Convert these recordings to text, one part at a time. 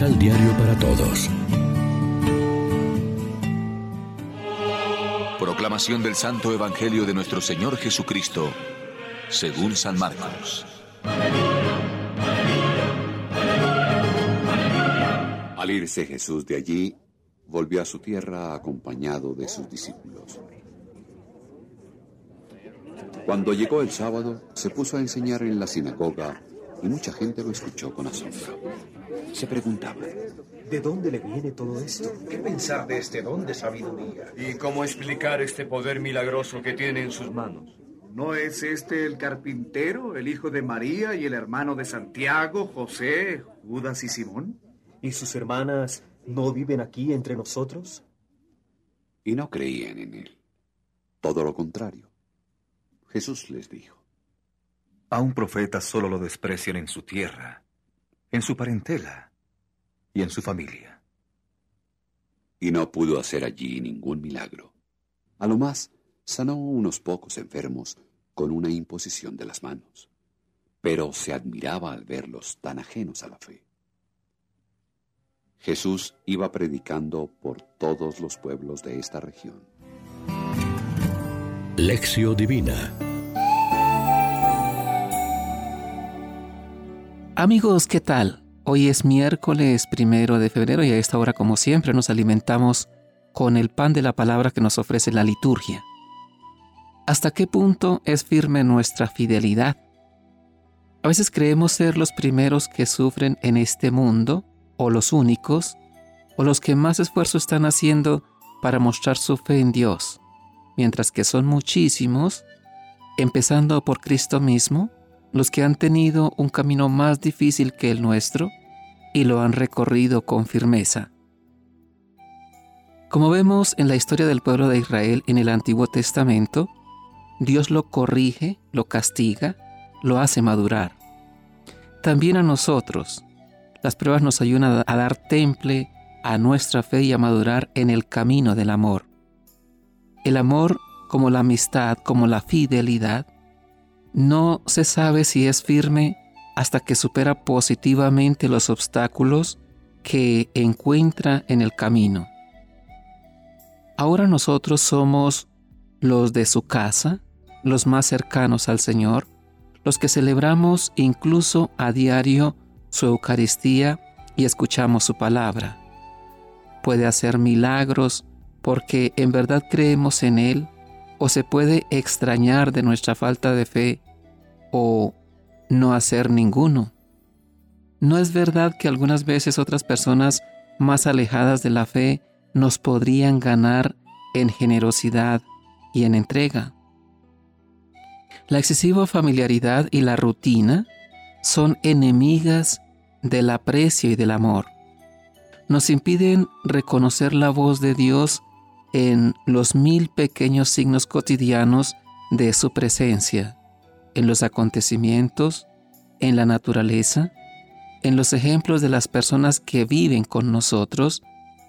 Misal Diario para Todos. Proclamación del Santo Evangelio de nuestro Señor Jesucristo, según San Marcos. Al irse Jesús de allí, volvió a su tierra acompañado de sus discípulos. Cuando llegó el sábado, se puso a enseñar en la sinagoga y mucha gente lo escuchó con asombro. Se preguntaba, ¿de dónde le viene todo esto? ¿Qué pensar de este don de sabiduría? ¿Y cómo explicar este poder milagroso que tiene en sus manos? ¿No es este el carpintero, el hijo de María y el hermano de Santiago, José, Judas y Simón? ¿Y sus hermanas no viven aquí entre nosotros? Y no creían en él. Todo lo contrario. Jesús les dijo, A un profeta solo lo desprecian en su tierra, en su parentela y en su familia. Y no pudo hacer allí ningún milagro. A lo más, sanó unos pocos enfermos con una imposición de las manos, pero se admiraba al verlos tan ajenos a la fe. Jesús iba predicando por todos los pueblos de esta región. Lección Divina Amigos, ¿qué tal? Hoy es miércoles primero de febrero y a esta hora, como siempre, nos alimentamos con el pan de la palabra que nos ofrece la liturgia. ¿Hasta qué punto es firme nuestra fidelidad? A veces creemos ser los primeros que sufren en este mundo, o los únicos, o los que más esfuerzo están haciendo para mostrar su fe en Dios, mientras que son muchísimos, empezando por Cristo mismo, los que han tenido un camino más difícil que el nuestro y lo han recorrido con firmeza. Como vemos en la historia del pueblo de Israel en el Antiguo Testamento, Dios lo corrige, lo castiga, lo hace madurar. También a nosotros, las pruebas nos ayudan a dar temple a nuestra fe y a madurar en el camino del amor. El amor, como la amistad, como la fidelidad, no se sabe si es firme hasta que supera positivamente los obstáculos que encuentra en el camino. Ahora nosotros somos los de su casa, los más cercanos al Señor, los que celebramos incluso a diario su Eucaristía y escuchamos su palabra. Puede hacer milagros porque en verdad creemos en Él o se puede extrañar de nuestra falta de fe o no hacer ninguno. ¿No es verdad que algunas veces otras personas más alejadas de la fe nos podrían ganar en generosidad y en entrega? La excesiva familiaridad y la rutina son enemigas del aprecio y del amor. Nos impiden reconocer la voz de Dios en los mil pequeños signos cotidianos de su presencia, en los acontecimientos, en la naturaleza, en los ejemplos de las personas que viven con nosotros,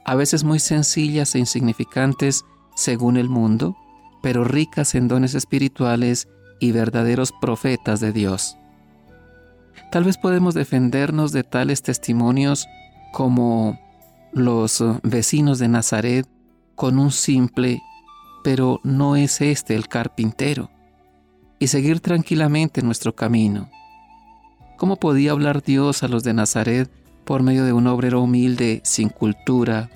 a veces muy sencillas e insignificantes según el mundo, pero ricas en dones espirituales y verdaderos profetas de Dios. Tal vez podemos defendernos de tales testimonios como los vecinos de Nazaret con un simple, pero no es este el carpintero, y seguir tranquilamente nuestro camino. ¿Cómo podía hablar Dios a los de Nazaret por medio de un obrero humilde, sin cultura,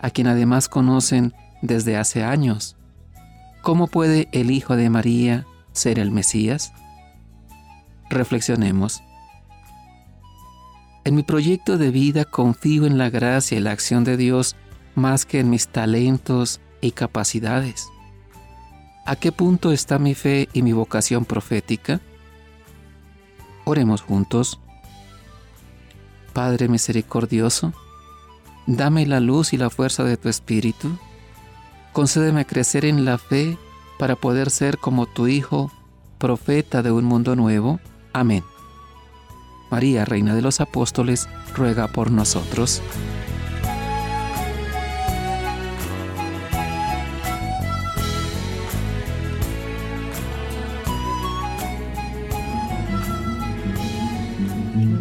a quien además conocen desde hace años? ¿Cómo puede el Hijo de María ser el Mesías? Reflexionemos. En mi proyecto de vida confío en la gracia y la acción de Dios más que en mis talentos y capacidades. ¿A qué punto está mi fe y mi vocación profética? Oremos juntos. Padre misericordioso, dame la luz y la fuerza de tu Espíritu. Concédeme crecer en la fe para poder ser como tu Hijo, profeta de un mundo nuevo. Amén. María, Reina de los Apóstoles, ruega por nosotros.